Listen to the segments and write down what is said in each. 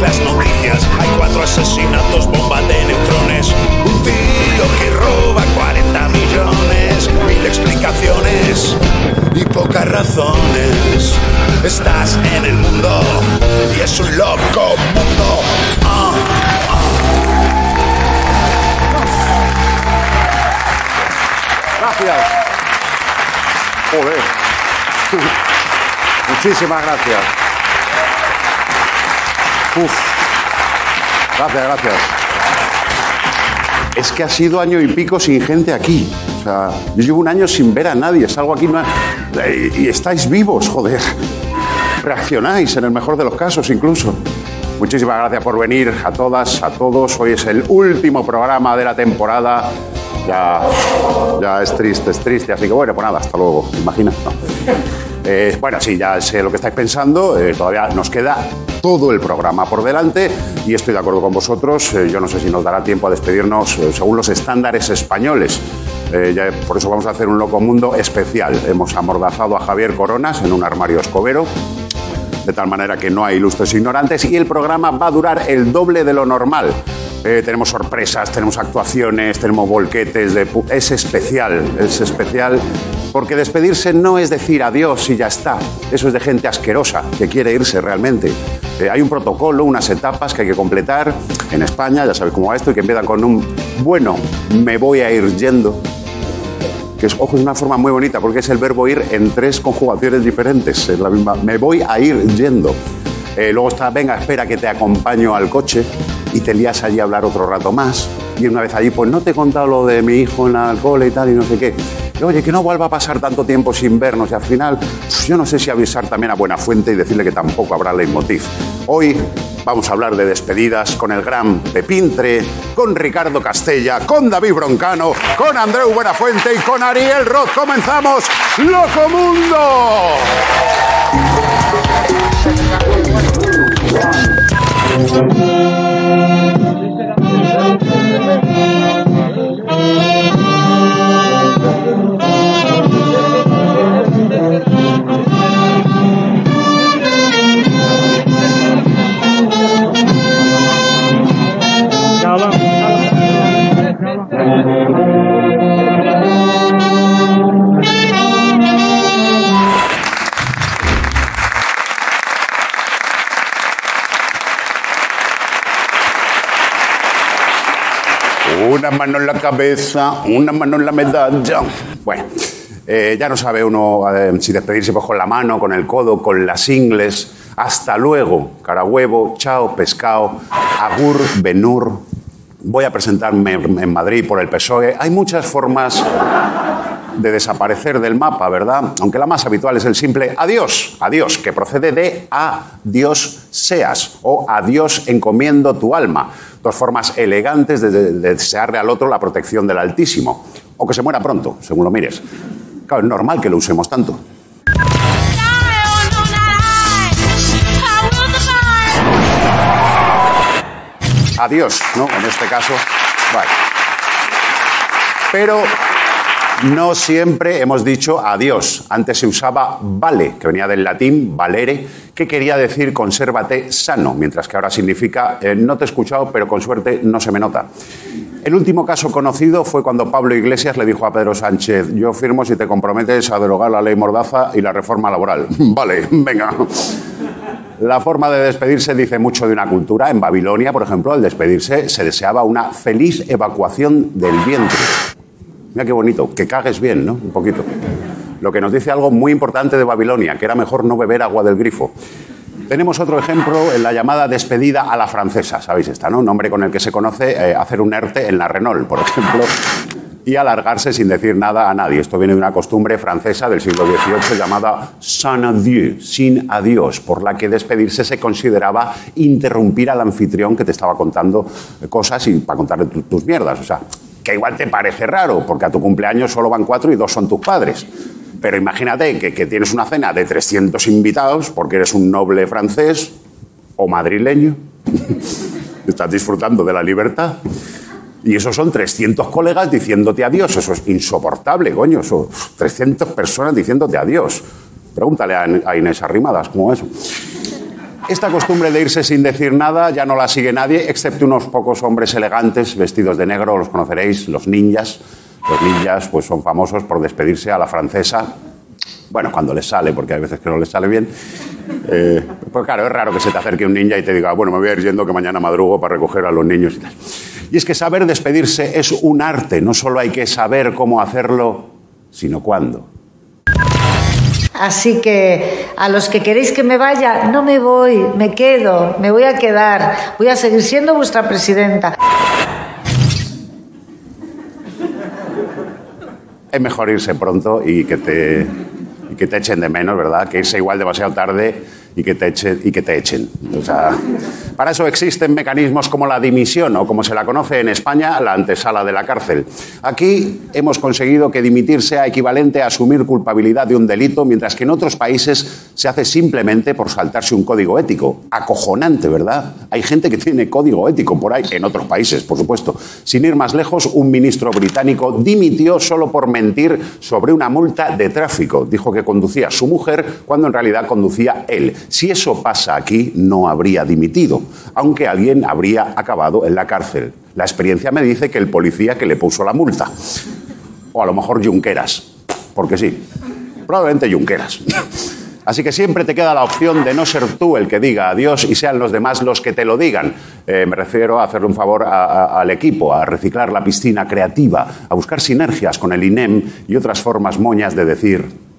las noticias. Hay cuatro asesinatos, bomba de neutrones. Un tío que roba 40 millones. Mil explicaciones y pocas razones. Estás en el mundo y es un loco mundo. Gracias. Joder. Muchísimas gracias. Gracias, gracias. Es que ha sido año y pico sin gente aquí. O sea, yo llevo un año sin ver a nadie. Salgo aquí no- y estáis vivos, joder. Reaccionáis en el mejor de los casos incluso. Muchísimas gracias por venir a todas, a todos. Hoy es el último programa de la temporada. Ya, ya es triste, es triste. Así que bueno, pues nada, hasta luego. No. Eh, bueno, sí, ya sé lo que estáis pensando. eh, todavía nos queda todo el programa por delante y estoy de acuerdo con vosotros. eh, yo no sé si nos dará tiempo a despedirnos eh, según los estándares españoles. Eh, por eso vamos a hacer un Loco Mundo especial. Hemos amordazado a Javier Coronas en un armario escobero de tal manera que no hay ilustres ignorantes y el programa va a durar el doble de lo normal. Tenemos sorpresas, tenemos actuaciones, tenemos volquetes, de es especial, es especial porque despedirse no es decir adiós y ya está, eso es de gente asquerosa que quiere irse realmente. Eh, hay un protocolo, unas etapas que hay que completar en España, ya sabéis cómo va esto, y que empiezan con un bueno, me voy a ir yendo que es, ojo, es una forma muy bonita porque es el verbo ir en tres conjugaciones diferentes. Es la misma, me voy a ir yendo. Eh, luego está, venga, espera que te acompaño al coche y te lías allí a hablar otro rato más. Y una vez allí, pues no te he contado lo de mi hijo en la alcohol y tal y no sé qué. Oye, que no vuelva a pasar tanto tiempo sin vernos y al final, yo no sé si avisar también a Buenafuente y decirle que tampoco habrá leitmotiv. Hoy vamos a hablar de despedidas con el gran Pepintre, con Ricardo Castella, con David Broncano, con Andreu Buenafuente y con Ariel Roth. ¡Comenzamos! ¡Loco Mundo! Una mano en la cabeza, una mano en la medalla. Bueno, eh, ya no sabe uno eh, si despedirse pues, con la mano, con el codo, con las ingles. Hasta luego, cara huevo, chao, pescado, agur, benur. Voy a presentarme en Madrid por el PSOE. Hay muchas formas de desaparecer del mapa, ¿verdad? Aunque la más habitual es el simple adiós, adiós, que procede de a Dios seas o a Dios encomiendo tu alma. Dos formas elegantes de, de- de desearle al otro la protección del Altísimo. O que se muera pronto, según lo mires. Claro, es normal que lo usemos tanto. Adiós, ¿no? En este caso. Vale. Pero no siempre hemos dicho adiós. Antes se usaba vale, que venía del latín valere, que quería decir consérvate sano, mientras que ahora significa eh, no te he escuchado, pero con suerte no se me nota. El último caso conocido fue cuando Pablo Iglesias le dijo a Pedro Sánchez, yo firmo si te comprometes a derogar la ley Mordaza y la reforma laboral. vale, venga. La forma de despedirse dice mucho de una cultura. En Babilonia, por ejemplo, al despedirse se deseaba una feliz evacuación del vientre. Mira qué bonito, que cagues bien, ¿no? Un poquito. Lo que nos dice algo muy importante de Babilonia, que era mejor no beber agua del grifo. Tenemos otro ejemplo en la llamada despedida a la francesa, ¿sabéis esta, no? Un nombre con el que se conoce eh, hacer un ERTE en la Renault, por ejemplo, y alargarse sin decir nada a nadie. Esto viene de una costumbre francesa del siglo XVIII llamada sans adieu, sin adiós, por la que despedirse se consideraba interrumpir al anfitrión que te estaba contando cosas y para contarle tu- tus mierdas. O sea, que igual te parece raro, porque a tu cumpleaños solo van cuatro y dos son tus padres. Pero imagínate que, que tienes una cena de 300 invitados porque eres un noble francés o madrileño. Estás disfrutando de la libertad. Y esos son 300 colegas diciéndote adiós. Eso es insoportable, coño. Eso, 300 personas diciéndote adiós. Pregúntale a, Inés Arrimadas cómo es. Esta costumbre de irse sin decir nada ya no la sigue nadie, excepto unos pocos hombres elegantes vestidos de negro, los conoceréis, los ninjas. Los ninjas pues, son famosos por despedirse a la francesa. Bueno, cuando les sale, porque hay veces que no les sale bien. Eh, pues claro, es raro que se te acerque un ninja y te diga, bueno, me voy a ir yendo que mañana madrugo para recoger a los niños y tal. Y es que saber despedirse es un arte, no solo hay que saber cómo hacerlo, sino cuándo. Así que a los que queréis que me vaya, no me voy, me quedo, me voy a quedar, voy a seguir siendo vuestra presidenta. Es mejor irse pronto y que te, que te echen de menos, ¿verdad? Que irse igual demasiado tarde y que te echen. Y que te echen. O sea, para eso existen mecanismos como la dimisión o como se la conoce en España, la antesala de la cárcel. Aquí hemos conseguido que dimitir sea equivalente a asumir culpabilidad de un delito, mientras que en otros países se hace simplemente por saltarse un código ético. Acojonante, ¿verdad? Hay gente que tiene código ético por ahí, en otros países, por supuesto. Sin ir más lejos, un ministro británico dimitió solo por mentir sobre una multa de tráfico. Dijo que conducía su mujer cuando en realidad conducía él. Si eso pasa aquí, no habría dimitido, aunque alguien habría acabado en la cárcel. La experiencia me dice que el policía que le puso la multa. O a lo mejor Junqueras, porque sí, probablemente Junqueras. Así que siempre te queda la opción de no ser tú el que diga adiós y sean los demás los que te lo digan. Eh, me refiero a hacerle un favor al equipo, a reciclar la piscina creativa, a buscar sinergias con el INEM y otras formas moñas de decir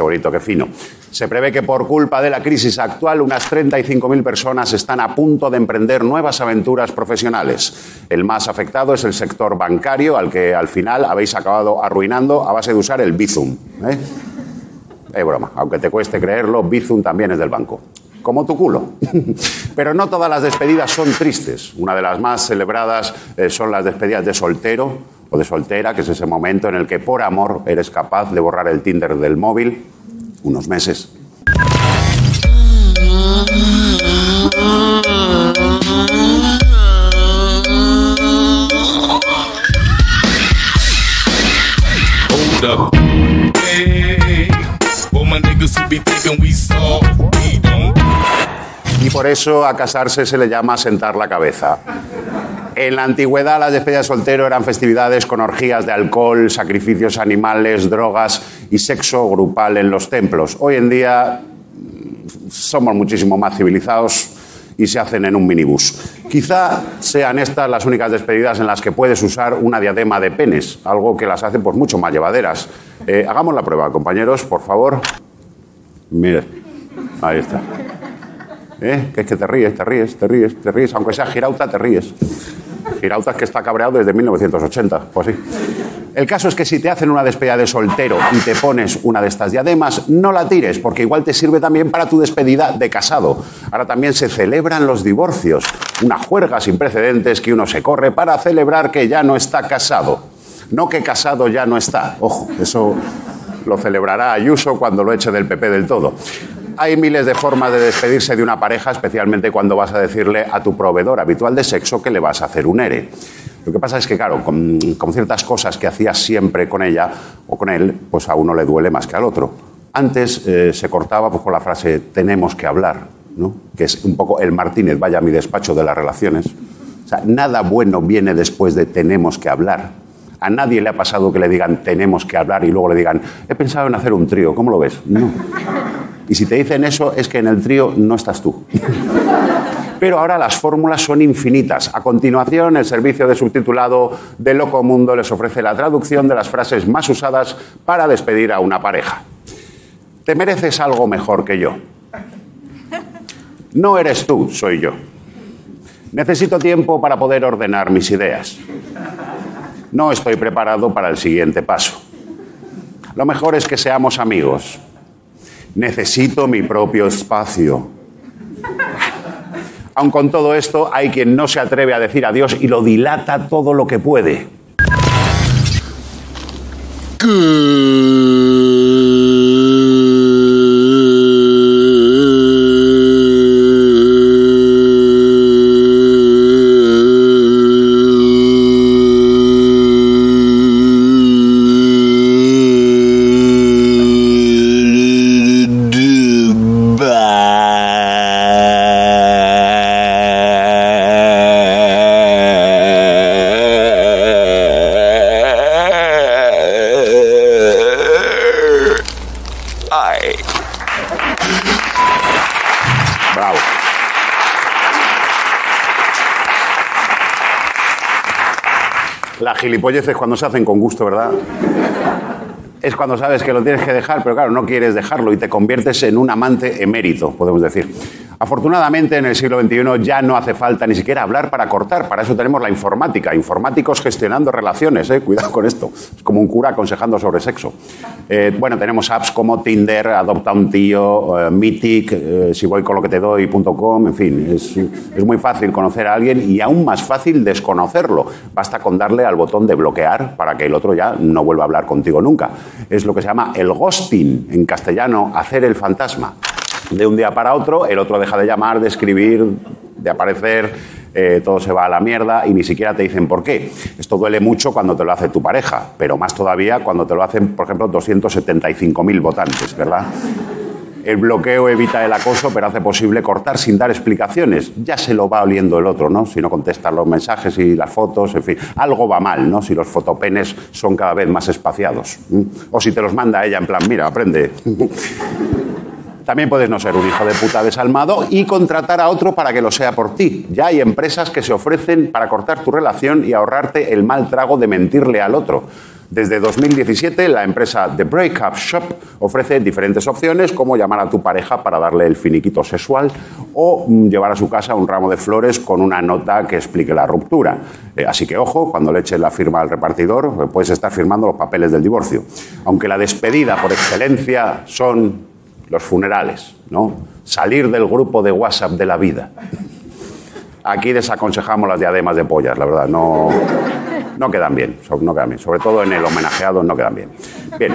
Qué bonito, qué fino. Se prevé que por culpa de la crisis actual unas 35.000 personas están a punto de emprender nuevas aventuras profesionales. El más afectado es el sector bancario, al que al final habéis acabado arruinando a base de usar el Bizum. ¿eh? Es broma, aunque te cueste creerlo, Bizum también es del banco. Como tu culo. Pero no todas las despedidas son tristes. Una de las más celebradas eh, son las despedidas de soltero o de soltera, que es ese momento en el que por amor eres capaz de borrar el Tinder del móvil unos meses. Y por eso a casarse se le llama sentar la cabeza. En la antigüedad las despedidas de soltero eran festividades con orgías de alcohol, sacrificios animales, drogas y sexo grupal en los templos. Hoy en día mm, somos muchísimo más civilizados y se hacen en un minibús. Quizá sean estas las únicas despedidas en las que puedes usar una diadema de penes, algo que las hace pues mucho más llevaderas. Eh, hagamos la prueba, compañeros, por favor. Mire, ahí está. ¿Eh? Que es que te ríes, te ríes, te ríes, te ríes. Aunque sea Girauta, te ríes. Girauta es que está cabreado desde 1980. Pues sí. El caso es que si te hacen una despedida de soltero y te pones una de estas diademas, no la tires, porque igual te sirve también para tu despedida de casado. Ahora también se celebran los divorcios. Una juerga sin precedentes que uno se corre para celebrar que ya no está casado. No que casado ya no está. Ojo, eso lo celebrará Ayuso cuando lo eche del PP del todo. Hay miles de formas de despedirse de una pareja, especialmente cuando vas a decirle a tu proveedor habitual de sexo que le vas a hacer un ERE. Lo que pasa es que, claro, con, con ciertas cosas que hacías siempre con ella o con él, pues a uno le duele más que al otro. Antes eh, se cortaba pues, con la frase tenemos que hablar, ¿no? que es un poco el Martínez, vaya a mi despacho de las relaciones. O sea, nada bueno viene después de tenemos que hablar. A nadie le ha pasado que le digan tenemos que hablar y luego le digan he pensado en hacer un trío, ¿cómo lo ves? No. Y si te dicen eso es que en el trío no estás tú. Pero ahora las fórmulas son infinitas. A continuación, el servicio de subtitulado de Locomundo les ofrece la traducción de las frases más usadas para despedir a una pareja. Te mereces algo mejor que yo. No eres tú, soy yo. Necesito tiempo para poder ordenar mis ideas. No estoy preparado para el siguiente paso. Lo mejor es que seamos amigos. Necesito mi propio espacio. Aun con todo esto, hay quien no se atreve a decir adiós y lo dilata todo lo que puede. Gilipolleces cuando se hacen con gusto, ¿verdad? Es cuando sabes que lo tienes que dejar, pero claro, no quieres dejarlo y te conviertes en un amante emérito, podemos decir. Afortunadamente, en el siglo XXI ya no hace falta ni siquiera hablar para cortar. Para eso tenemos la informática. Informáticos gestionando relaciones. ¿eh? Cuidado con esto. Es como un cura aconsejando sobre sexo. Eh, bueno, tenemos apps como Tinder, Adopta un tío, eh, Mythic, eh, si voy con lo que te doy.com. En fin, es, es muy fácil conocer a alguien y aún más fácil desconocerlo. Basta con darle al botón de bloquear para que el otro ya no vuelva a hablar contigo nunca. Es lo que se llama el ghosting, en castellano, hacer el fantasma de un día para otro, el otro deja de llamar, de escribir, de aparecer, eh, todo se va a la mierda y ni siquiera te dicen por qué. Esto duele mucho cuando te lo hace tu pareja, pero más todavía cuando te lo hacen, por ejemplo, 275.000 votantes, ¿verdad? El bloqueo evita el acoso, pero hace posible cortar sin dar explicaciones. Ya se lo va oliendo el otro, ¿no? Si no contestan los mensajes y las fotos, en fin. Algo va mal, ¿no? Si los fotopenes son cada vez más espaciados. O si te los manda ella en plan, mira, aprende. También puedes no ser un hijo de puta desalmado y contratar a otro para que lo sea por ti. Ya hay empresas que se ofrecen para cortar tu relación y ahorrarte el mal trago de mentirle al otro. Desde 2017, la empresa The Breakup Shop ofrece diferentes opciones, como llamar a tu pareja para darle el finiquito sexual o mm, llevar a su casa un ramo de flores con una nota que explique la ruptura. Eh, así que ojo, cuando le eches la firma al repartidor, eh, puedes estar firmando los papeles del divorcio. Aunque la despedida por excelencia son los funerales, ¿no? Salir del grupo de WhatsApp de la vida. Aquí desaconsejamos las diademas de pollas, la verdad, no, no quedan bien, no quedan bien. Sobre todo en el homenajeado no quedan bien. Bien,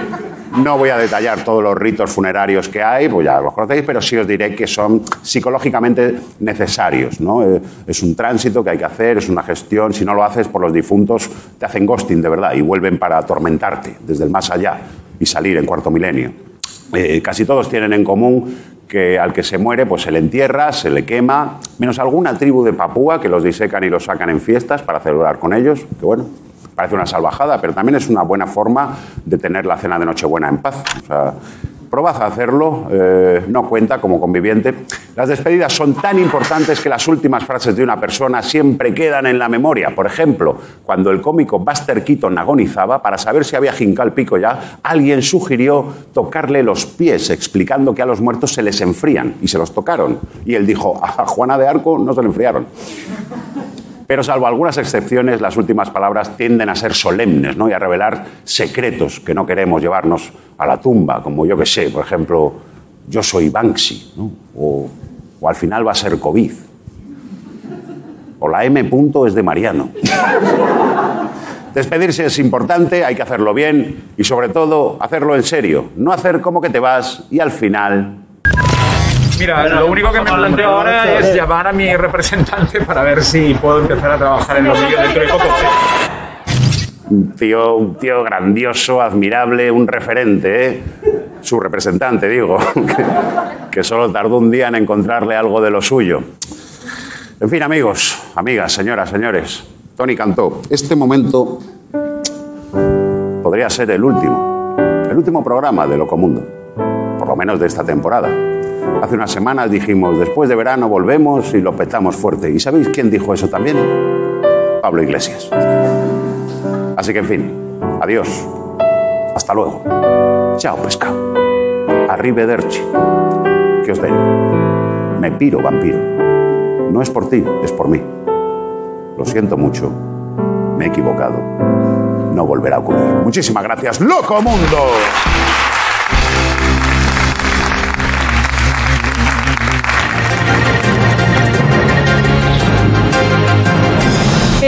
no voy a detallar todos los ritos funerarios que hay, pues ya los conocéis, pero sí os diré que son psicológicamente necesarios, ¿no? Eh, Es un tránsito que hay que hacer, es una gestión, si no lo haces por los difuntos te hacen ghosting de verdad y vuelven para atormentarte desde el más allá y salir en cuarto milenio. Eh, casi todos tienen en común que al que se muere pues se le entierra, se le quema, menos alguna tribu de Papúa que los disecan y los sacan en fiestas para celebrar con ellos, que bueno, parece una salvajada, pero también es una buena forma de tener la cena de Nochebuena en paz. Probad a hacerlo, eh, no cuenta como conviviente. Las despedidas son tan importantes que las últimas frases de una persona siempre quedan en la memoria. Por ejemplo, cuando el cómico Buster Keaton agonizaba, para saber si había jincado el pico ya, alguien sugirió tocarle los pies, explicando que a los muertos se les enfrían, y se los tocaron. Y él dijo, a Juana de Arco no se le enfriaron. Pero salvo algunas excepciones, las últimas palabras tienden a ser solemnes ¿no? y a revelar secretos que no queremos llevarnos a la tumba, como yo que sé, por ejemplo, yo soy Banksy, ¿no? o, al final va a ser COVID, o la M punto es de Mariano. Despedirse es importante, hay que hacerlo bien y sobre todo hacerlo en serio, no hacer como que te vas y al final Mira, lo único que me planteo ahora es llamar a mi representante para ver si puedo empezar a trabajar en los vídeos dentro de poco. Un tío, un tío grandioso, admirable, un referente, ¿eh? su representante, digo, que, que solo tardó un día en encontrarle algo de lo suyo. En fin, amigos, amigas, señoras, señores, Tony cantó. Este momento podría ser el último, el último programa de Locomundo, por lo menos de esta temporada. Hace unas semanas dijimos, después de verano volvemos y lo petamos fuerte. ¿Y sabéis quién dijo eso también? Pablo Iglesias. Así que, en fin, adiós. Hasta luego. Chao, pescado. Arrivederci. Que os den. Me piro, vampiro. No es por ti, es por mí. Lo siento mucho. Me he equivocado. No volverá a ocurrir. Muchísimas gracias, Loco Mundo.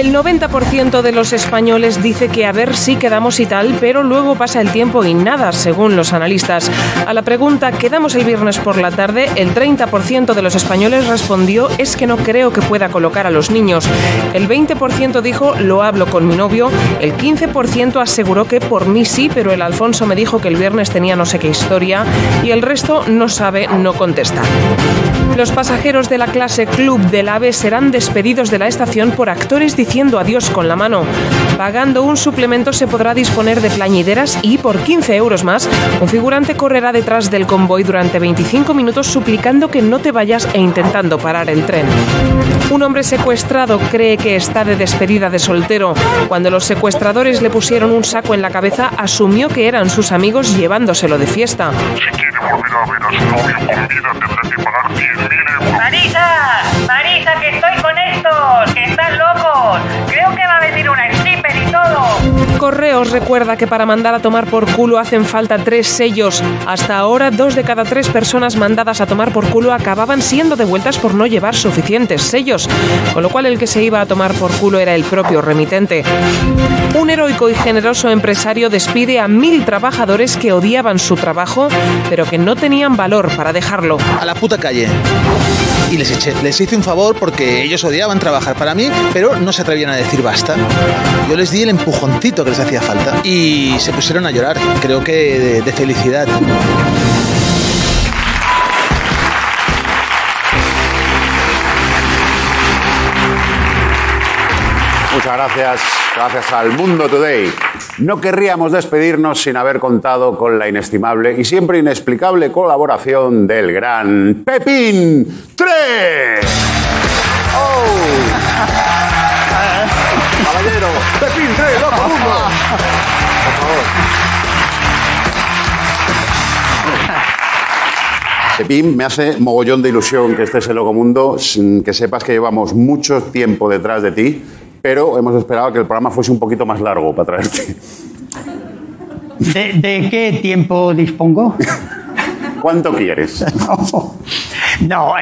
El 90% de los españoles dice que a ver si quedamos y tal, pero luego pasa el tiempo y nada, según los analistas. A la pregunta ¿quedamos el viernes por la tarde? El 30% de los españoles respondió es que no creo que pueda colocar a los niños. El 20% dijo lo hablo con mi novio. El 15% aseguró que por mí sí, pero el Alfonso me dijo que el viernes tenía no sé qué historia. Y el resto no sabe, no contesta. Los pasajeros de la clase Club del AVE serán despedidos de la estación por actores diciendo adiós con la mano. Pagando un suplemento se podrá disponer de plañideras y por 15 euros más, un figurante correrá detrás del convoy durante 25 minutos suplicando que no te vayas e intentando parar el tren. Un hombre secuestrado cree que está de despedida de soltero. Cuando los secuestradores le pusieron un saco en la cabeza, asumió que eran sus amigos llevándoselo de fiesta. Si quiere volver a ver a su novio con vida, tendrá que pagar 10.000 euros. Marisa, Marisa, que estoy con estos, que están locos. Creo que va a venir una y Correos recuerda que para mandar a tomar por culo hacen falta tres sellos. Hasta ahora, dos de cada tres personas mandadas a tomar por culo acababan siendo devueltas por no llevar suficientes sellos, con lo cual el que se iba a tomar por culo era el propio remitente. Un heroico y generoso empresario despide a mil trabajadores que odiaban su trabajo, pero que no tenían valor para dejarlo. a la puta calle. Y les eché, les hice un favor porque ellos odiaban trabajar para mí, pero no se atrevían a decir basta. Yo les di el empujoncito que les hacía falta y se pusieron a llorar, creo que de, de felicidad. Muchas gracias, gracias al Mundo Today. No querríamos despedirnos sin haber contado con la inestimable y siempre inexplicable colaboración del gran Pepín 3. ¡Oh! Caballero, Pepín 3, loco mundo. Por favor. Pepín, me hace mogollón de ilusión que estés en Loco Mundo, sin que sepas que llevamos mucho tiempo detrás de ti, pero hemos esperado que el programa fuese un poquito más largo para traerte. ¿De, de qué tiempo dispongo? ¿Cuánto quieres? No,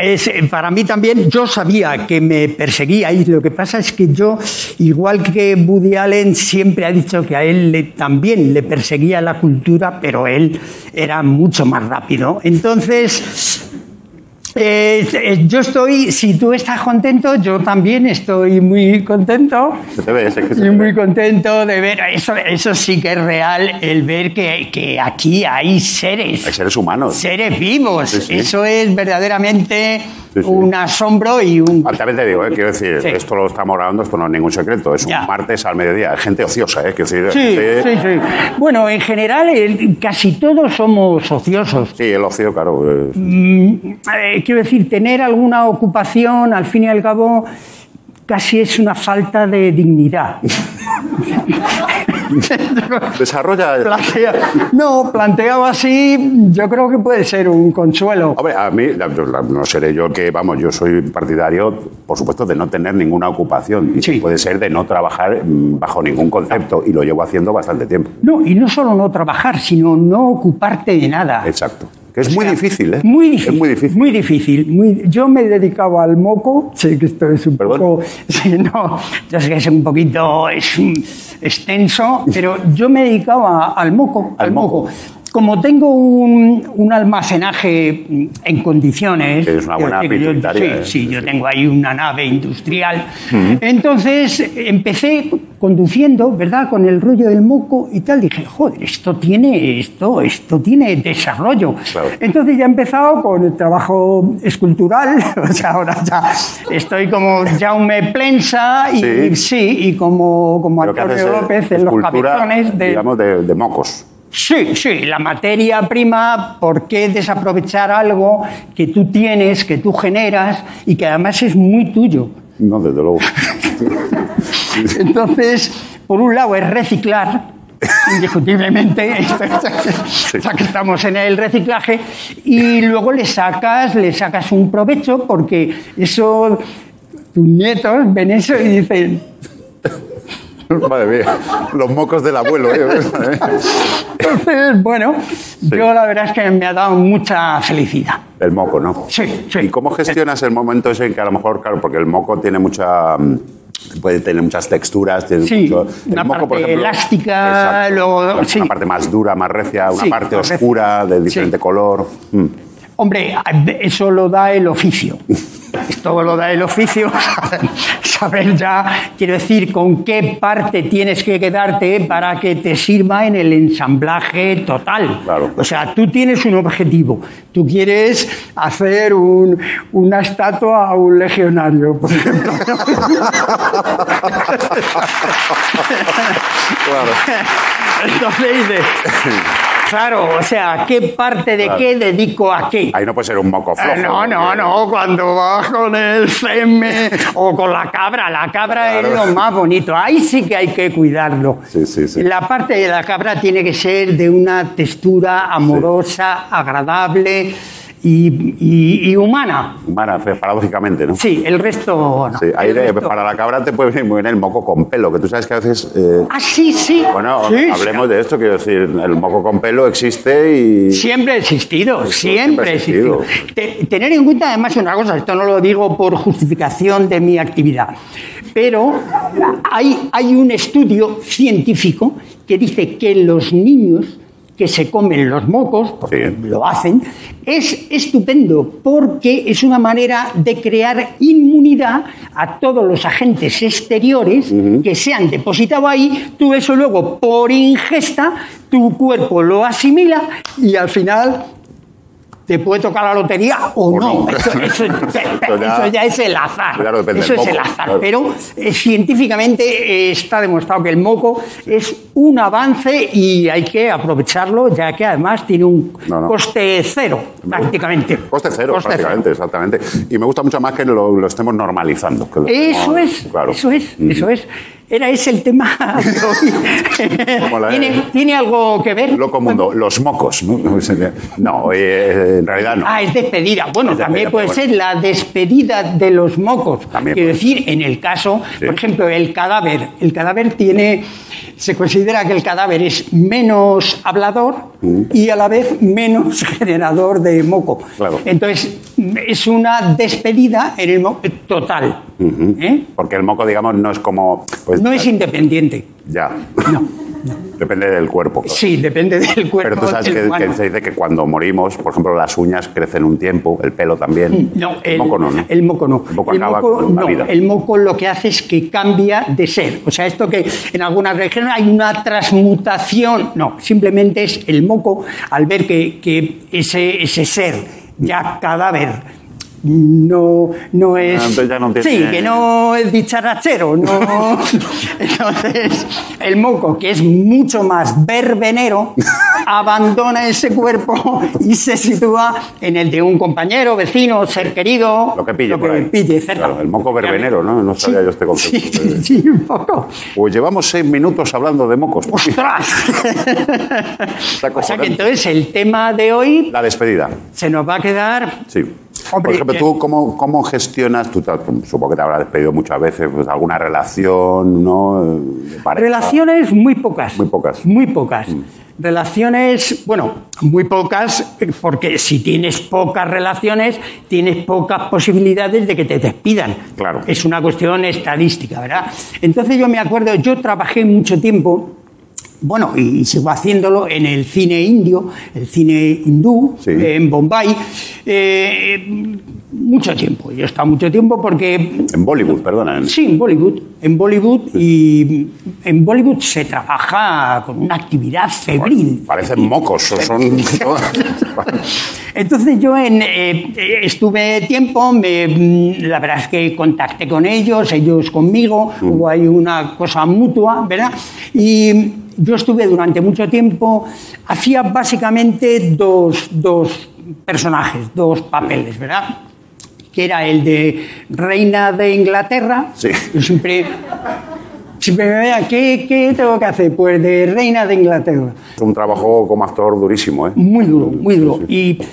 es, eh, para mí también, yo sabía que me perseguíais. Lo que pasa es que yo, igual que Woody Allen, siempre ha dicho que a él le- también le perseguía la cultura, pero él era mucho más rápido. Entonces, eh, eh, yo estoy, si tú estás contento, yo también estoy muy contento. Se te ve, es que se Estoy te muy contento de ver, eso, eso sí que es real, el ver que, que aquí hay seres. Hay seres humanos. Seres vivos. Sí, sí. Eso es verdaderamente Sí, un asombro y un... Ah, También te digo, eh, quiero decir, esto lo estamos grabando, esto no es ningún secreto, es Ya. un martes al mediodía, gente ociosa, ¿eh? Quiero decir, Sí, gente- sí, sí. Bueno, en general casi todos somos ociosos. Sí, el ocio, claro. eh, Eh, quiero decir, tener alguna ocupación, al fin y al cabo, casi es una falta de dignidad. Desarrolla. Plantea- no, planteado así, yo creo que puede ser un consuelo. Hombre, a mí, no seré yo que, vamos, yo soy partidario, por supuesto, de no tener ninguna ocupación. Y Sí. puede ser de no trabajar mm, bajo ningún concepto. Y lo llevo haciendo bastante tiempo. No, y no solo no trabajar, sino no ocuparte de nada. Exacto. Que es muy difícil, ¿eh? Muy difícil. Es muy difícil. Muy difícil. muy- Yo me he dedicado al moco. Sé que esto es un ¿Perdón? poco. Sí, no, yo sé que es un poquito es extenso, pero yo me he dedicado a- al moco. Al Al, moco. moco. Como tengo un, un almacenaje en condiciones. Es una buena yo- Sí, ¿eh? sí, yo tengo ahí una nave industrial. Entonces empecé conduciendo, ¿verdad? Con el rollo del moco y tal. Dije, joder, esto tiene, esto, esto tiene desarrollo. Claro. Entonces ya he empezado con el trabajo escultural. O sea, ahora ya estoy como Jaume Plensa y Sí. sí, y como, como Antonio López en los cabezones de. Digamos, de, de mocos. Sí, sí, la materia prima, ¿por qué desaprovechar algo que tú tienes, que tú generas y que además es muy tuyo? No, desde luego. Entonces, por un lado es reciclar, indiscutiblemente, esto- esto- ya que estamos en el reciclaje, y luego le sacas, le sacas un provecho porque eso, tus nietos ven eso y dicen, Madre mía. Los mocos del abuelo, ¿eh? entonces, bueno, yo la verdad es que me ha dado mucha felicidad. El moco, ¿no? Sí, sí. ¿Y cómo gestionas el momento ese en que a lo mejor, claro, porque el moco tiene mucha. mm, puede tener muchas texturas. Tiene Sí, mucho- una moco, por parte ejemplo, elástica, luego- sí. Una parte más dura, más recia, una Sí, parte recia. oscura, de diferente color. Mm. Hombre, eso lo da el oficio. Esto lo da el oficio. Saber ya, quiero decir, con qué parte tienes que quedarte para que te sirva en el ensamblaje total. Claro. O sea, tú tienes un objetivo. Tú quieres hacer un- una estatua a un legionario, por ejemplo. Claro. Entonces dices, Claro, o sea, ¿qué parte de qué dedico a qué? Ahí no puede ser un moco flojo. Eh, no, no, porque- no, cuando vas con el seme o con la cabra, la cabra es lo más bonito, ahí sí que hay que cuidarlo. Sí, sí, sí. La parte de la cabra tiene que ser de una textura amorosa, agradable y, y- y humana. Humana, paradójicamente, ¿no? Sí, el resto no. Sí, ahí El de- resto- para la cabra te puede venir muy bien el moco con pelo, que tú sabes que a veces... eh, Ah, sí, sí. bueno, Sí, hablemos de esto, quiero decir, el moco con pelo existe y... Siempre ha existido, siempre ha existido. existido. Te- tener en cuenta además una cosa, esto no lo digo por justificación de mi actividad, pero hay, hay un estudio científico que dice que los niños que se comen los mocos, porque lo hacen, es estupendo porque es una manera de crear inmunidad a todos los agentes exteriores que se han depositado ahí. Tú eso luego, por ingesta, tu cuerpo lo asimila y al final te puede tocar la lotería o, O no. no. Eso, eso- Eso ya- eso ya es el azar. Claro, depende eso es el moco, azar. claro. Pero eh, científicamente eh, está demostrado que el moco es un avance y hay que aprovecharlo, ya que además tiene un No, no. coste cero, prácticamente. Coste cero, Coste prácticamente, exactamente. Y me gusta mucho más que lo, lo estemos normalizando. que lo Eso es, claro. eso es, eso es. Era ese el tema ¿Tiene, ¿Tiene algo que ver? Loco mundo, los mocos. No, no eh, en realidad no. Ah, es despedida. Bueno, Es también despedida, puede ser la despedida de los mocos. También Quiero decir, en el caso, Sí. por ejemplo, el cadáver. El cadáver tiene. Se considera que el cadáver es menos hablador y a la vez menos generador de moco. Claro. Entonces, es una despedida en el mo- total. ¿eh? Porque el moco, digamos, no es como... pues, No es independiente. Ya. Depende del cuerpo. claro. Sí, depende del cuerpo. Pero tú sabes que, se dice que cuando morimos, por ejemplo, las uñas crecen un tiempo, el pelo también. No, el, moco no, ¿no? El moco no. El moco El acaba moco con la no. vida. El moco lo que hace es que cambia de ser. O sea, esto que en algunas regiones hay una transmutación. No, simplemente es el moco al ver que, que ese, ese ser ya cadáver no, no es. Ah, entonces ya no tiene- Sí, que no es dicharachero. No. Entonces, el moco, que es mucho más verbenero, abandona ese cuerpo y se sitúa en el de un compañero, vecino, ser querido. Lo que pille por ahí. pille cerca. Claro, el moco verbenero, ¿no? No sabía yo este concepto. Sí, sí, sí, un poco. Pues llevamos seis minutos hablando de mocos. ¡Ostras! O sea que entonces el tema de hoy La despedida. se nos va a quedar. Sí. Hombre, Por ejemplo, eh, ¿tú cómo, cómo gestionas, tú te- supongo que te habrás despedido muchas veces, pues, alguna relación, ¿no? Pareja? Relaciones muy pocas. Muy pocas. Mm. Muy pocas. Relaciones, bueno, muy pocas, eh, porque si tienes pocas relaciones, tienes pocas posibilidades de que te despidan. Claro. Es una cuestión estadística, ¿verdad? Entonces yo me acuerdo, yo trabajé mucho tiempo, bueno, y sigo haciéndolo en el cine indio, el cine hindú, Sí. eh, en Bombay, eh, mucho tiempo. Yo he estado mucho tiempo porque En Bollywood, perdona. en- Sí, en Bollywood. En Bollywood y en Bollywood se trabaja con una actividad febril. Parecen mocos, son... Entonces yo en, eh, estuve tiempo, me, mm, la verdad es que contacté con ellos, ellos conmigo, hubo ahí una cosa mutua, ¿verdad? Y yo estuve durante mucho tiempo, hacía básicamente dos, dos personajes, dos papeles, ¿verdad? Que era el de reina de Inglaterra. Sí. Yo siempre, siempre me veía, ¿qué, ¿qué tengo que hacer? Pues de reina de Inglaterra. Es un trabajo como actor durísimo, ¿eh? Muy duro, muy duro. Y ah, eh,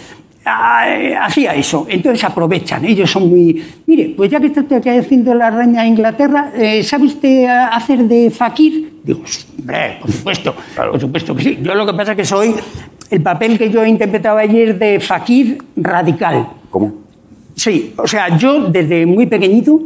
hacía eso. Entonces aprovechan. Ellos son muy. Mire, pues ya que está haciendo la reina de Inglaterra, eh, ¿sabe usted hacer de fakir? Digo, hombre, por supuesto, Claro. por supuesto que sí. Yo lo que pasa es que soy. El papel que yo interpretaba ayer de fakir radical. ¿Cómo? Sí, o sea, yo desde muy pequeñito,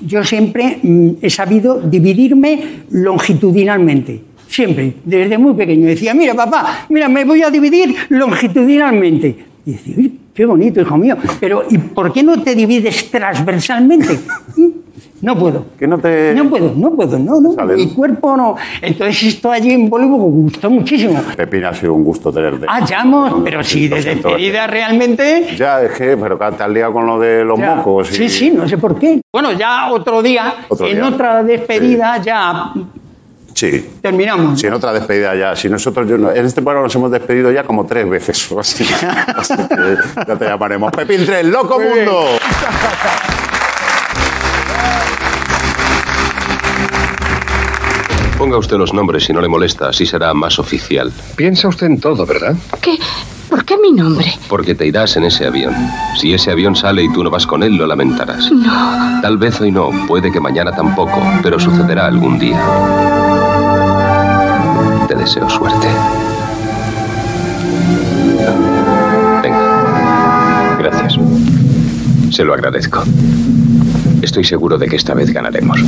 yo siempre mm, he sabido dividirme longitudinalmente. Siempre, desde muy pequeño. Decía, mira, papá, mira, me voy a dividir longitudinalmente. Y decía, "Uy, qué bonito, hijo mío. Pero, ¿y por qué no te divides transversalmente? No puedo. Que no te... No puedo, no puedo, no, no. Sale, Mi cuerpo no. Entonces esto allí en Bolívar me gustó muchísimo. Pepín, ha sido un gusto tenerte. Ah, pero si Lo de despedida realmente... Ya, es que, pero te has liado con lo de los Ya. mocos. y- Sí, sí, no sé por qué. Bueno, ya otro día, Otro en día. otra despedida, ya Sí. Terminamos. Si en otra despedida ya, si nosotros yo no- en este programa nos hemos despedido ya como tres veces. Así, Así que ya te llamaremos. Pepín 3, Loco Muy bien. Mundo. Ponga usted los nombres si no le molesta, así será más oficial. Piensa usted en todo, ¿verdad? ¿Qué? ¿Por qué mi nombre? Porque te irás en ese avión. Si ese avión sale y tú no vas con él, lo lamentarás. No. Tal vez hoy no, puede que mañana tampoco, pero sucederá algún día. Te deseo suerte. Venga. Gracias. Se lo agradezco. Estoy seguro de que esta vez ganaremos.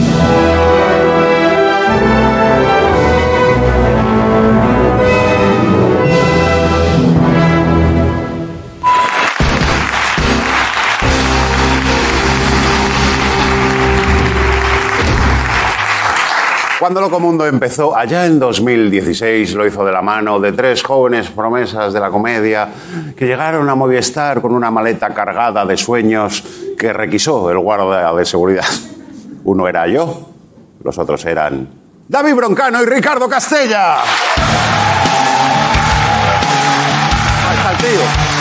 Cuando Loco Mundo empezó, allá en 2016, lo hizo de la mano de tres jóvenes promesas de la comedia que llegaron a Movistar con una maleta cargada de sueños que requisó el guarda de seguridad. Uno era yo, los otros eran David Broncano y Ricardo Castella. El tío.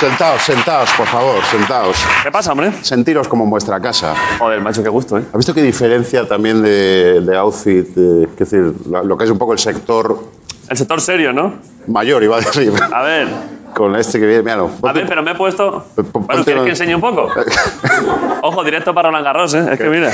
Sentaos, sentaos, por favor, sentaos. ¿Qué pasa, hombre? Sentiros como en vuestra casa. Joder, macho, qué gusto, ¿eh? ¿Has visto qué diferencia también de, de outfit? eh, es decir, lo, lo que es un poco el sector El sector serio, ¿no? mayor, iba a decir. A ver, Con este que viene, míralo. a ver, pero me he puesto... Bueno, ¿quieres que enseñe un poco? Ojo, directo para Roland Garros, ¿eh? Es que mira.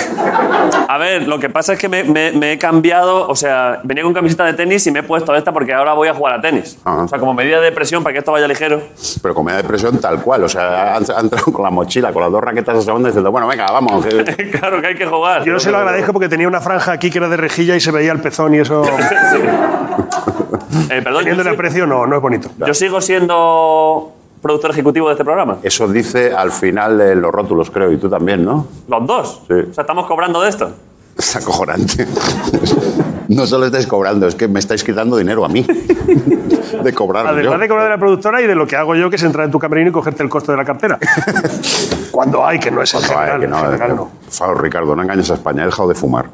A ver, lo que pasa es que me, me- me he cambiado, o sea, venía con camiseta de tenis y me he puesto esta porque ahora voy a jugar a tenis. Ah. O sea, como medida de presión para que esto vaya ligero. Pero con media depresión tal cual. O sea, han, han entrado con la mochila, con las dos raquetas de segunda diciendo, bueno, venga, vamos. que- claro que hay que jugar. Yo se lo agradezco porque tenía una franja aquí que era de rejilla y se veía el pezón y eso. Eh, perdón, Teniendo el precio, no, no es bonito. yo sigo siendo productor ejecutivo de este programa. Eso dice al final de los rótulos, creo, y tú también, ¿no? Los dos. Sí. O sea, estamos cobrando de esto. Es acojonante. No solo estáis cobrando, es que me estáis quitando dinero a mí. De cobrar Además yo. de cobrar de la productora y de lo que hago yo, que es entrar en tu camerino y cogerte el costo de la cartera. Cuando hay, que no es Cuando hay, general, que no, en general no. Por favor, Ricardo, no engañes a España, he dejado de fumar.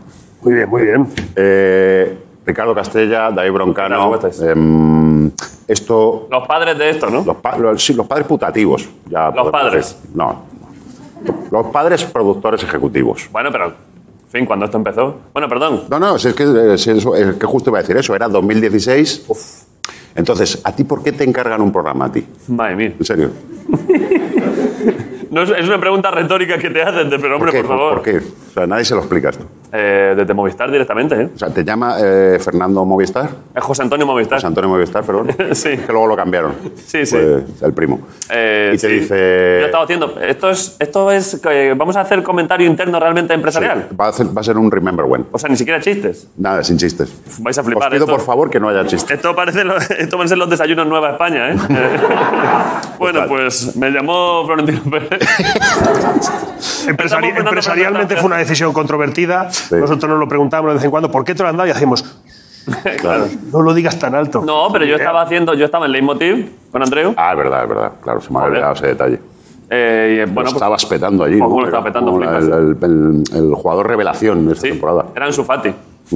Muy bien, muy bien. Eh, Ricardo Castella, David Broncano. Em, esto. Los padres de esto, ¿no? Los, pa- los- sí, los padres putativos. Ya Los padres. decir. No. Los padres productores ejecutivos. Bueno, pero, en fin, cuando esto empezó. Bueno, perdón. No, no, es que, eh, es que justo iba a decir eso, era 2016. Entonces, ¿a ti por qué te encargan un programa a ti? Madre mía. En serio. No, es, una pregunta retórica que te hacen, de- pero hombre, ¿Por por, qué? favor. ¿Por qué? O sea, nadie se lo explica esto. Eh, desde Movistar directamente, ¿eh? O sea, ¿te llama eh, Fernando Movistar? Es José Antonio Movistar. José Antonio Movistar, perdón. Sí. Que luego lo cambiaron. Sí, sí. Pues, el primo. Eh, y te sí. dice... Yo estaba haciendo. Esto es. Esto es vamos a hacer comentario interno realmente empresarial. Sí, va, a hacer- va a ser un Remember When. O sea, ni siquiera chistes. Nada, sin chistes. Vais a Os flipar. pido, esto, por favor, que no haya chistes. Esto parece lo- esto van a ser los desayunos Nueva España, ¿eh? Eh, bueno, pues me llamó Florentino Pérez. Empresari- empresarialmente fue una decisión controvertida. Nosotros nos lo preguntamos de vez en cuando, ¿por qué te lo han dado? Y hacemos, Claro. no lo digas tan alto. No, pero yo estaba haciendo. Yo estaba en Leitmotiv con Andreu. Ah, es verdad, es verdad. Claro, se me ha Joder. olvidado ese detalle. Eh, y, Lo bueno, pues, estabas petando allí, Ojo, ¿no? lo estaba petando, como la- flipas. el, el- el jugador revelación de esta Sí, temporada. era Ansu Fati.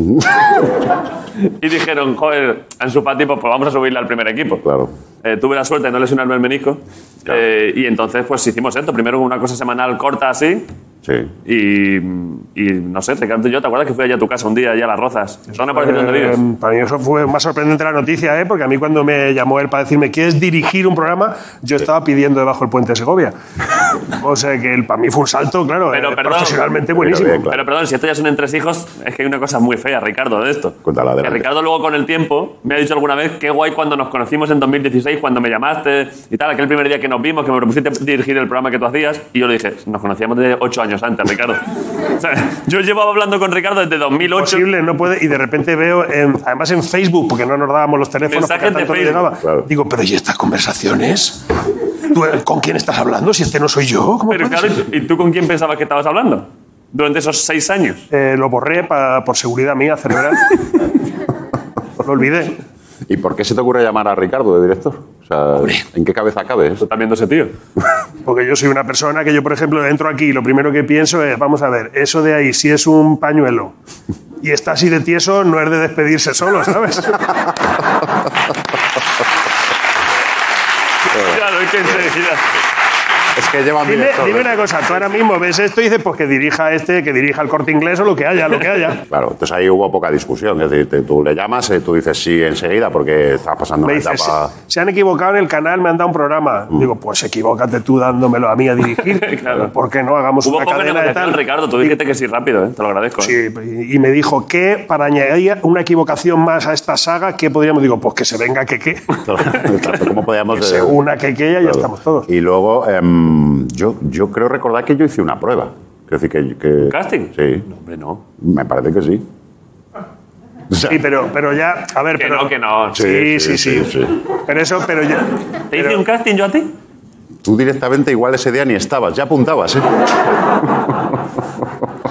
y dijeron, joder, Ansu Fati, pues, pues vamos a subirle al primer equipo. Claro. Eh, tuve la suerte de no lesionarme el menisco. Eh, y entonces, pues hicimos esto. Primero una cosa semanal corta así. Sí. Y, y no sé, Ricardo yo, ¿te acuerdas que fui allá a tu casa un día, allá a las Rozas? Eso no parece donde vives. Eh, para mí eso fue más sorprendente la noticia, ¿eh? porque a mí cuando me llamó él para decirme ¿quieres dirigir un programa? Yo estaba pidiendo debajo del puente de Segovia. o sea que el- para mí fue un salto, claro, Pero eh, perdón. profesionalmente buenísimo. bien, claro. Pero perdón, si esto ya son entre hijos, es que hay una cosa muy fea, Ricardo, de esto. Cuéntala, Que. Ricardo luego con el tiempo me ha dicho alguna vez qué guay cuando nos conocimos en 2016, cuando me llamaste y tal, aquel primer día que nos vimos, que me propusiste dirigir el programa que tú hacías, y yo le dije, nos conocíamos de ocho años antes, Ricardo. O sea, yo llevaba hablando con Ricardo desde 2008. Posible, no puede. Y de repente veo, en- además en Facebook, porque no nos dábamos los teléfonos, porque tanto no llegaba. Claro. Digo, pero ¿y estas conversaciones? ¿Tú, eh, ¿Con quién estás hablando? Si este no soy yo. ¿cómo Pero claro, ser? ¿y tú- ¿y tú con quién pensabas que estabas hablando? Durante esos seis años. Eh, lo borré pa- por seguridad mía cerebral. lo olvidé. ¿Y por qué se te ocurre llamar a Ricardo de director? O sea, ¿en qué cabeza cabe eso? Estás viendo ese tío. Porque yo soy una persona que yo, por ejemplo, entro aquí y lo primero que pienso es, vamos a ver, eso de ahí, si es un pañuelo y está así de tieso, no es de despedirse solo, ¿sabes? Claro, es que enseguida. Es que llevan Dime, director. dime ¿eh? una cosa, tú ahora mismo ves esto y dices, pues que dirija este, que dirija el corte inglés o lo que haya, lo que haya. Claro, entonces ahí hubo poca discusión. Es decir, tú le llamas, eh, tú dices sí enseguida porque estás pasando Me una dice, etapa. se, se han equivocado en el canal, me han dado un programa. Mm. Digo, pues equivócate tú dándomelo a mí a dirigir. Claro. ¿Por qué no hagamos Hubo una cadena de tal? Ricardo. Tú dijiste que sí rápido, ¿eh? Te lo agradezco. ¿eh? Sí, y y me dijo que para añadir una equivocación más a esta saga, ¿qué podríamos? Digo, pues que se venga que qué. ¿Cómo podíamos.? Que se eh, una que que ya claro. estamos todos. Y luego, em, yo, yo creo recordar que yo hice una prueba. Quiero decir que. que ¿Casting? Sí. No, hombre, no. Me parece que sí. O sea, Sí, pero, pero ya, a ver, Que pero, no, que no. Sí, sí, sí. Pero eso, pero ya. ¿Te hice un casting yo a ti? Tú directamente igual ese día ni estabas, ya apuntabas, ¿eh?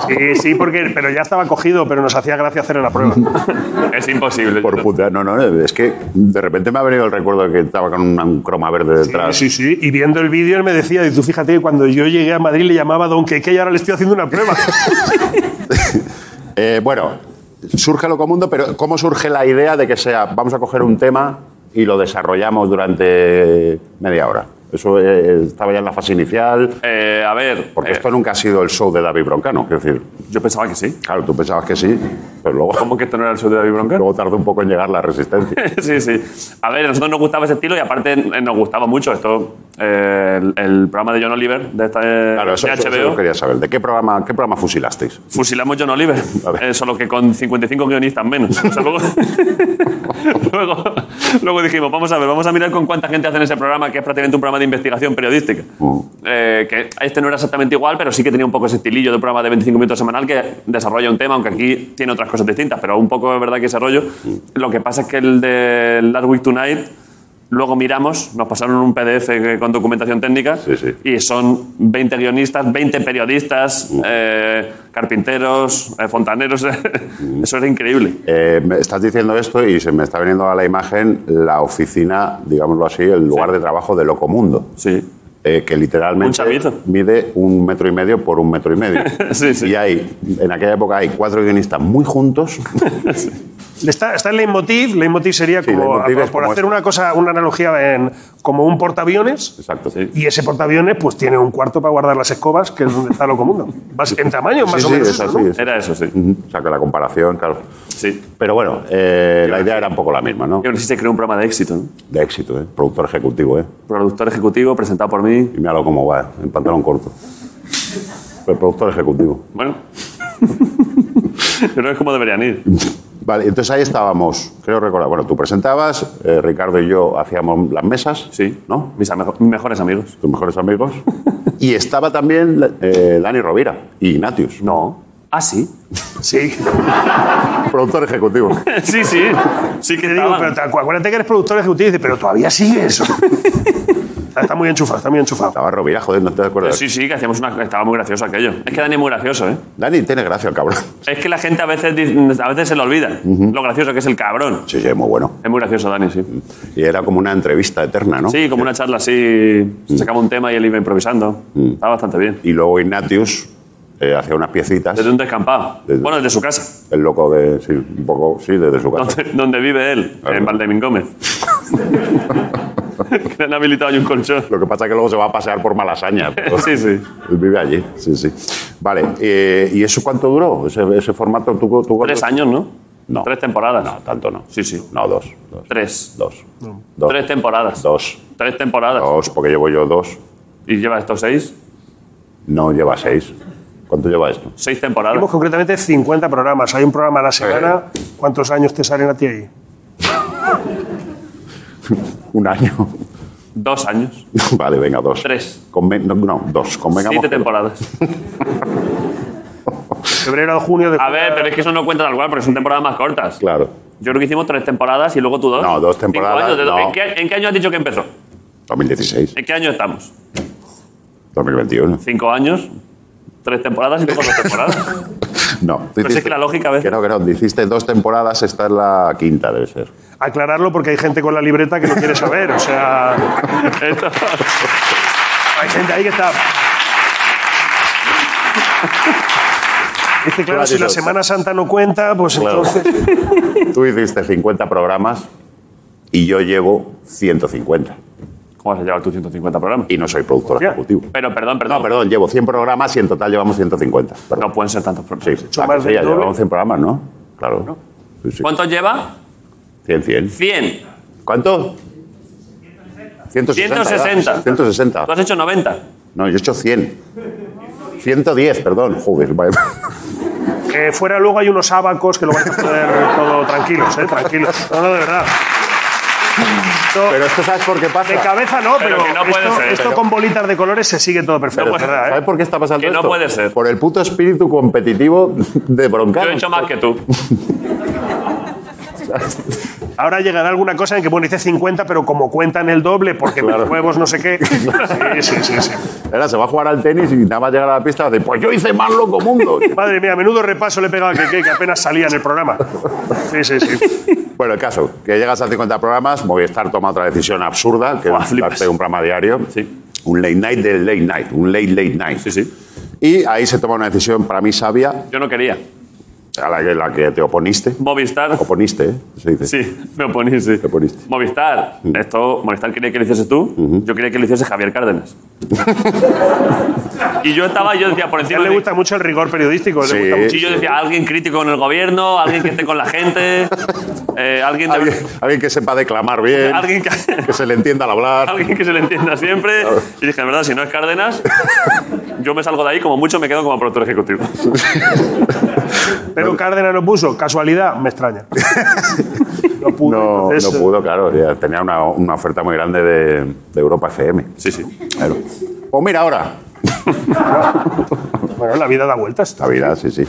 Sí, sí, porque, pero ya estaba cogido, pero nos hacía gracia hacer la prueba. Es imposible. Por puta. No, no, es que de repente me ha venido el recuerdo de que estaba con un, un croma verde detrás. Sí, sí, y viendo el vídeo él me decía, y tú fíjate que cuando yo llegué a Madrid le llamaba Don Queque y ahora le estoy haciendo una prueba. Eh, bueno, surge lo común, pero ¿cómo surge la idea de que sea, vamos a coger un tema y lo desarrollamos durante media hora? Eso eh, estaba ya en la fase inicial, Eh, a ver. porque eh, esto nunca ha sido el show de David Broncano, quiero decir. Yo pensaba que sí. Claro, tú pensabas que sí, pero luego, ¿Cómo que esto no era el show de David Bronca? luego tardó un poco en llegar la resistencia. sí, sí. A ver, a nosotros nos gustaba ese estilo y aparte nos gustaba mucho esto. Eh, el, el programa de John Oliver de, esta, eh, Claro, eso, de eso- eso HBO. lo quería saber. ¿De qué programa, qué programa fusilasteis? Fusilamos John Oliver, eh, solo que con 55 guionistas menos. O sea, luego, luego, luego dijimos, vamos a ver, vamos a mirar con cuánta gente hace en ese programa, que es prácticamente un programa de investigación periodística. Eh, que este no era exactamente igual, pero sí que tenía un poco ese estilillo de programa de 25 minutos semanal que desarrolla un tema, aunque aquí tiene otras cosas distintas, pero un poco es verdad que ese rollo. Lo que pasa es que el de Last Week Tonight Luego miramos, nos pasaron un PDF con documentación técnica y son 20 guionistas, 20 periodistas, eh, carpinteros, eh, fontaneros. Eso era increíble. Eh, me estás diciendo esto y se me está viniendo a la imagen la oficina, digámoslo así, el lugar de trabajo de Locomundo. Sí. Eh, que literalmente Un mide un metro y medio por un metro y medio. Sí, sí. Y hay, en aquella época hay cuatro guionistas muy juntos. Está, está el leitmotiv. Leitmotiv sería como, leitmotiv es por como hacer esto. una cosa, una analogía en, como un portaaviones. Exacto. Y ese portaaviones pues tiene un cuarto para guardar las escobas, que es donde está lo común. En tamaño, más Sí, o sí, menos. es eso, así, ¿no? es Era eso, sí. Ujú. O sea, que la comparación, claro. Sí. Pero bueno, eh, la idea era un poco la misma, ¿no? Y aún así se creó un programa de éxito. ¿no? De éxito, ¿eh? Productor ejecutivo, ¿eh? Productor ejecutivo, presentado por mí. Y míralo cómo va, en pantalón corto. El productor ejecutivo. Bueno. Pero es como deberían ir. Vale, entonces ahí estábamos, creo recordar. Bueno, tú presentabas, eh, Ricardo y yo hacíamos las mesas. Sí. ¿No? Mis, mis mejores amigos. Tus mejores amigos. y estaba también eh, Dani Rovira y Ignatius. No. Ah, sí. Sí. Productor ejecutivo. sí, sí. Sí que Te digo, pero te- acuérdate que eres productor ejecutivo y dice, pero todavía sigue eso. está, está muy enchufado, está muy enchufado. Estaba Rovira, joder, ¿no te acuerdas? Sí, sí, que hacíamos una. Estaba muy gracioso aquello. Es que Dani es muy gracioso, ¿eh? Dani tiene gracia, el cabrón. Es que la gente a veces, a veces se le olvida lo gracioso que es el cabrón. Sí, sí, es muy bueno. Es muy gracioso, Dani, sí. Y era como una entrevista eterna, ¿no? Sí, como una charla así. Se sacaba un tema y él iba improvisando. Estaba bastante bien. Y luego Ignatius eh, hacía unas piecitas. Desde un descampado. Desde- Bueno, desde su casa. El loco de. Sí, un poco. Sí, desde su casa. Donde, donde vive él, Claro. en Valdemín Gómez. que le han habilitado un colchón. Lo que pasa es que luego se va a pasear por Malasaña. Sí, sí. Él vive allí, sí, sí. Vale, eh, ¿y eso cuánto duró? Ese, ese formato, ¿tú, tú Tres años, ¿no? No. Tres temporadas. No, tanto no. Sí, sí. No, dos. Dos. Tres. Dos. Dos. Tres temporadas. Dos. Tres temporadas. Dos, porque llevo yo dos. ¿Y lleva estos seis? No, lleva seis. ¿Cuánto lleva esto? Seis temporadas. Tenemos concretamente 50 programas. Hay un programa a la semana. ¿Cuántos años te salen a ti ahí? Un año. Dos años. vale, venga, dos. Tres. Conven- no, no, dos. Convengamos Siete temporadas. Febrero a junio de. A ver, pero es que eso no cuenta tal cual, porque son temporadas más cortas. Claro. Yo creo que hicimos tres temporadas y luego tú dos. No, dos temporadas, años, ¿de- no. ¿En, qué, en qué año has dicho que empezó? 2016, ¿En qué año estamos? 2021. Cinco años, tres temporadas y luego dos temporadas. No. tú Pero es que la lógica a veces- Que no, que no. Hiciste dos temporadas, esta es la quinta, debe ser. Aclararlo porque hay gente con la libreta que no quiere saber. O sea, Esto- hay gente ahí que está. Es que claro, si la Semana Santa no cuenta, pues Claro. entonces. Tú hiciste 50 programas y yo llevo 150. ¿Cómo vas a llevar tú 150 programas? Y no soy productor ejecutivo. Pero perdón, perdón. No, perdón, llevo 100 programas y en total llevamos 150. Perdón. No pueden ser tantos programas. Sí, más sí, del ya llevamos 100 programas, ¿no? Claro. Sí, sí. ¿Cuántos lleva? 100, 100. 100. ¿Cuánto? 160. 160. ya. 160. Tú has hecho 90. No, yo he hecho 100. 110, perdón. Joder, vaya. Que fuera luego hay unos abacos que lo vais a poner todo tranquilos, ¿eh? Tranquilos. No, no, de verdad. Esto- Pero esto, ¿sabes por qué pasa? de cabeza no, Pero pero, que no puede esto, ser. esto Pero- con bolitas de colores se sigue todo perfecto, No puede- verdad, ¿Sabes ¿eh? por qué está pasando Que no esto? puede ser. Por el puto espíritu competitivo de broncar. Yo he hecho más que tú. Ahora llegará alguna cosa en que, bueno, dice 50, pero como cuentan el doble porque Claro. mis huevos no sé qué. Sí, sí, sí, sí. Ahora se va a jugar al tenis y nada más llegar a la pista dice, pues yo hice más loco mundo. Madre mía, menudo repaso le he pegado a Keke, que apenas salía en el programa. Sí, sí, sí. Bueno, el caso, que llegas a 50 programas, Movistar toma otra decisión absurda, que Buah, es darte un programa diario, Sí. un late night del late night, un late late night. Sí, sí. Y ahí se toma una decisión para mí sabia, Yo no quería. A la que, la que te oponiste. Movistar. Oponiste, ¿eh? Se dice. Sí, me oponí, sí. Te oponiste. Movistar. Mm. Esto, Movistar quería que lo hicieses tú. Yo quería que lo hiciese Javier Cárdenas. y yo estaba, yo decía, por A encima él le de- gusta mucho el rigor periodístico. Sí. Le gusta Y mucho. yo decía, alguien crítico con el gobierno, alguien que esté con la gente, eh, alguien, de- Alguien, alguien que sepa declamar bien, alguien, que, que se le entienda al hablar. alguien que se le entienda siempre. Y dije, en verdad, si no es Cárdenas, yo me salgo de ahí, como mucho me quedo como productor ejecutivo. Pero Cárdenas no puso. Casualidad, me extraña. No pudo. No, entonces, no pudo, claro. ya Tenía una, una oferta muy grande de, de Europa FM. Sí, sí. Claro. Pues mira ahora. Bueno, la vida da vueltas. La vida, sí, sí.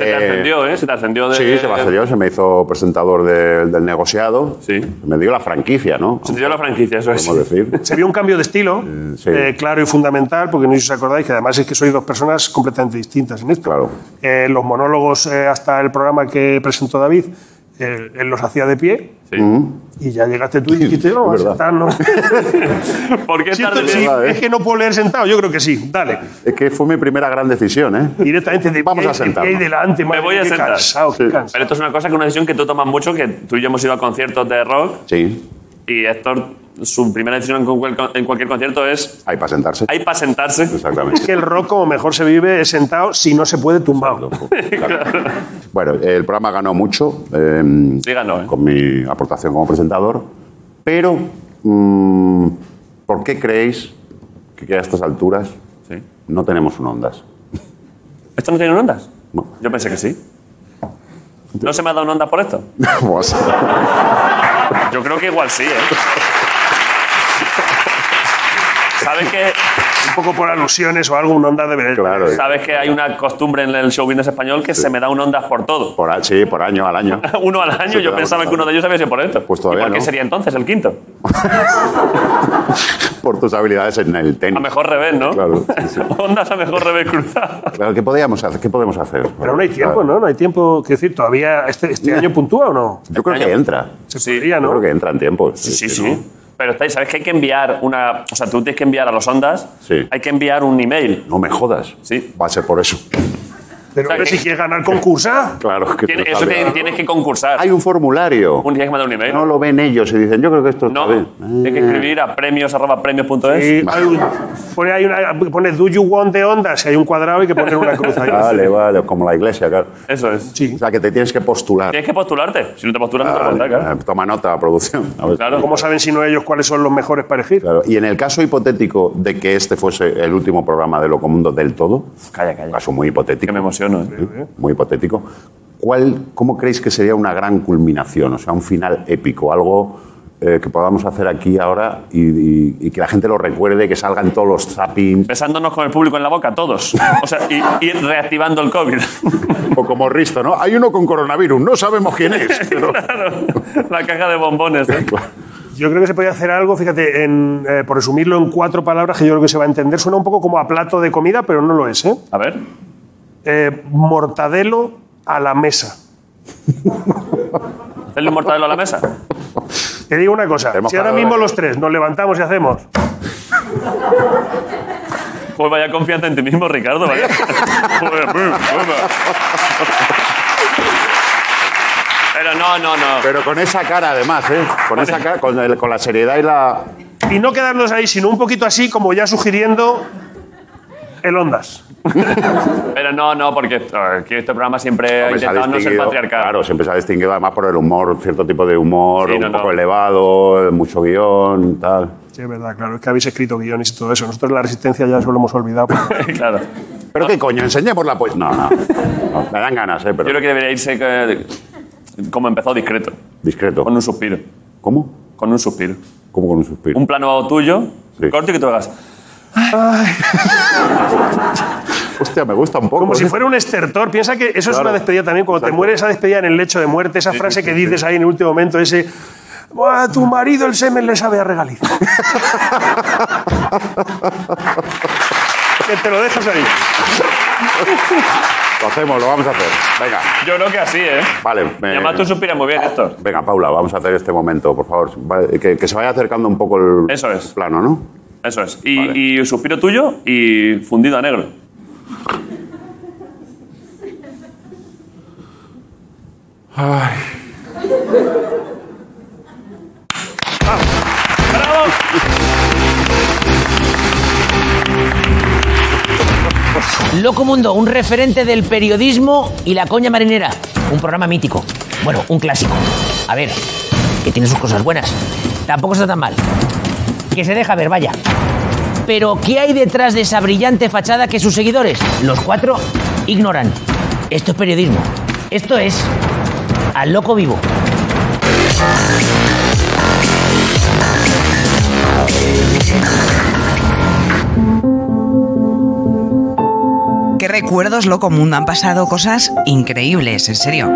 Se te Eh, ascendió, ¿eh? Se te ascendió de... Sí, se me ascendió, se me hizo presentador de- del negociado. Sí. Me dio la franquicia, ¿no? Se te dio la franquicia, eso es. Podemos decir. Se vio un cambio de estilo, sí. eh, claro y fundamental, porque no sé si os acordáis que además es que sois dos personas completamente distintas en esto. Claro. Eh, los monólogos eh, hasta el programa que presentó David, él los hacía de pie. Y ya llegaste tú y dijiste, no, Es verdad. sentar, no. ¿Por qué Sí, sí, verdad, ¿eh? es que no puedo leer sentado, yo creo que sí. Dale. Es que fue mi primera gran decisión, ¿eh? Directamente de Vamos pie, a de pie sentarnos. y delante. Me voy a sentar. cansado, qué Sí. cansado. Pero esto es una cosa que una decisión que tú tomas mucho, que tú y yo hemos ido a conciertos de rock Sí. y Héctor, su primera decisión en cualquier, en cualquier concierto es Ahí para sentarse. hay para sentarse. Exactamente. Es que el rock como mejor se vive es sentado si no se puede tumbado. Bueno, el programa ganó mucho eh, Sí ganó, ¿eh? con mi aportación como presentador, pero mm, ¿por qué creéis que a estas alturas Sí. no tenemos un ondas? ¿Esto no tiene ondas? No. Yo pensé que sí. ¿No se me ha dado un onda por esto? Pues, Yo creo que igual sí, ¿eh? ¿Sabes que, Un poco por alusiones o algo, un onda de ver. claro, ¿Sabes que hay una costumbre en el show business español que se me da un ondas por todo? por, a- sí, por año al año. Uno al año, Sí, yo pensaba que uno de ellos había sido por esto. Pues todavía ¿Y por qué no. sería entonces el quinto? Por tus habilidades en el tenis. A mejor revés, ¿no? Claro, sí, sí. Ondas a mejor revés cruzado. Claro, ¿qué, podíamos hacer? ¿Qué podemos hacer? Pero no hay tiempo, ¿no? No hay tiempo. Quiero decir, ¿todavía este, este año puntúa o no? Yo creo que entra. Se Sí, podría, Yo ¿no? creo que entra en tiempo. Sí, sí, sí. Pero estáis- ¿sabes que hay que enviar una. O sea, tú tienes que enviar a los ondas. Sí. Hay que enviar un email. No me jodas. Sí. Va a ser por eso. Pero O sea, si quieres ganar concursa, Claro, que Tiene- tú eso te- tienes que concursar. Hay un formulario. Un día que mandar un email. No lo ven ellos y dicen, yo creo que esto está No, bien. tienes que escribir a premios arroba premios.es. y hay un- pone, ahí una, pone Do you want de onda? Si hay un cuadrado hay que poner una cruz ahí. Vale, vale, como la iglesia, claro. Eso es. Sí. O sea, que te tienes que postular. Tienes que postularte. Si no te postulas, no te entrar, claro. Toma nota, producción. A ver. Claro. ¿Cómo saben si no ellos cuáles son los mejores para elegir? Claro, Y en el caso hipotético de que este fuese el último programa de Locomundo del todo, Calla, calla. caso muy hipotético, Que me ¿eh? muy hipotético, ¿cuál, ¿cómo creéis que sería una gran culminación? O sea, un final épico, algo eh, que podamos hacer aquí ahora y, y- y que la gente lo recuerde, que salgan todos los zappings, Besándonos con el público en la boca, todos. O sea, y, y reactivando el COVID. o como Risto, ¿no? Hay uno con coronavirus, no sabemos quién es. pero- Claro. La caja de bombones. ¿eh? Yo creo que se podría hacer algo, fíjate, en, eh, por resumirlo en cuatro palabras que yo creo que se va a entender. Suena un poco como a plato de comida, pero no lo es, ¿eh? A ver. Eh, mortadelo a la mesa. ¿Hacerle un mortadelo a la mesa? Te digo una cosa, si ahora mismo los tres nos levantamos y hacemos... Pues vaya confianza en ti mismo, Ricardo. Vaya. Pero no, no, no. Pero con esa cara, además, ¿eh? Con esa cara, con, el- con la seriedad y la. Y no quedarnos ahí, sino un poquito así, como ya sugiriendo el Ondas. Pero no, no, porque eh, aquí este programa siempre ha Hombre, se ha intentado no ser patriarcal. Claro, siempre se ha distinguido además por el humor, cierto tipo de humor, Sí, un no, poco no. elevado, mucho guion, tal. Sí, es verdad, claro, es que habéis escrito guiones y todo eso. Nosotros la resistencia ya eso lo hemos olvidado. claro. Pero qué coño, enseñemos la pues. No, no, no, Me dan ganas, ¿eh? Pero Yo creo que debería irse que- como empezó, discreto. discreto. Con un suspiro. ¿Cómo? Con un suspiro. ¿Cómo con un suspiro? Un plano tuyo, corto y que tú hagas. Hostia, me gusta un poco. Como si ¿eh? fuera un estertor. Piensa que eso es una despedida también. Cuando te mueres, esa despedida en el lecho de muerte, esa frase que dices ahí en el último momento, ese. "Buah, A tu marido el semen le sabe a regaliz. que te lo dejas ahí. Lo hacemos, lo vamos a hacer. Venga. Yo creo que así, ¿eh? Vale. me- Y además tú suspiras muy bien, Héctor. Venga, Paula, vamos a hacer este momento, por favor. Que, que se vaya acercando un poco el Eso es. plano, ¿no? Eso es. Y, y suspiro tuyo y fundido a negro. Ay. Loco Mundo, un referente del periodismo y la coña marinera. Un programa mítico. Bueno, un clásico. A ver, que tiene sus cosas buenas. Tampoco está tan mal. Que se deja ver, vaya. Pero, ¿qué hay detrás de esa brillante fachada que sus seguidores, los cuatro, ignoran? Esto es periodismo. Esto es Al Loco Vivo. Qué recuerdos, loco mundo. Han pasado cosas increíbles, en serio.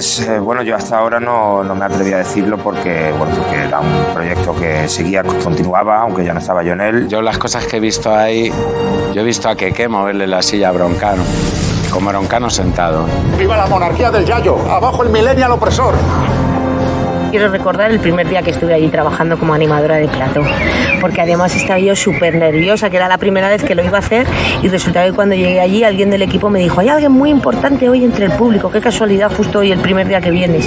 Pues eh, bueno, yo hasta ahora no, no me atreví a decirlo porque, bueno, porque era un proyecto que seguía, continuaba, aunque ya no estaba yo en él. Yo las cosas que he visto ahí, yo he visto a Keke moverle la silla a Broncano, con Broncano sentado. ¡Viva la monarquía del Yayo! ¡Abajo el millennial opresor! Quiero recordar el primer día que estuve allí trabajando como animadora de plato, porque además estaba yo súper nerviosa, que era la primera vez que lo iba a hacer y resulta que cuando llegué allí alguien del equipo me dijo, hay alguien muy importante hoy entre el público, qué casualidad justo hoy el primer día que vienes.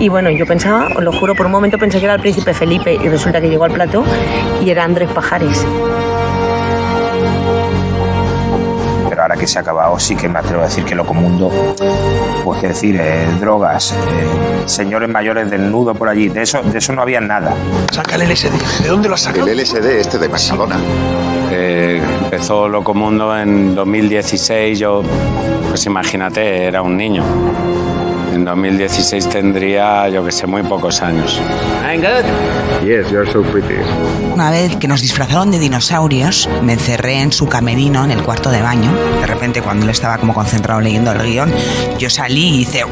Y bueno, yo pensaba, os lo juro, por un momento pensé que era el príncipe Felipe y resulta que llegó al plato y era Andrés Pajares. Que se ha acabado, sí que me atrevo a decir que Locomundo, pues qué decir, eh, drogas, eh, señores mayores desnudos por allí, de eso, de eso no había nada. Saca el LSD. ¿De dónde lo has sacado? El LSD este de Mercadona. Eh, empezó Locomundo en 2016, yo, pues imagínate, era un niño. En 2016 tendría, yo que sé, muy pocos años. Yes, you're so pretty. Una vez que nos disfrazaron de dinosaurios, me encerré en su camerino, en el cuarto de baño. De repente, cuando él estaba como concentrado leyendo el guion, yo salí y hice...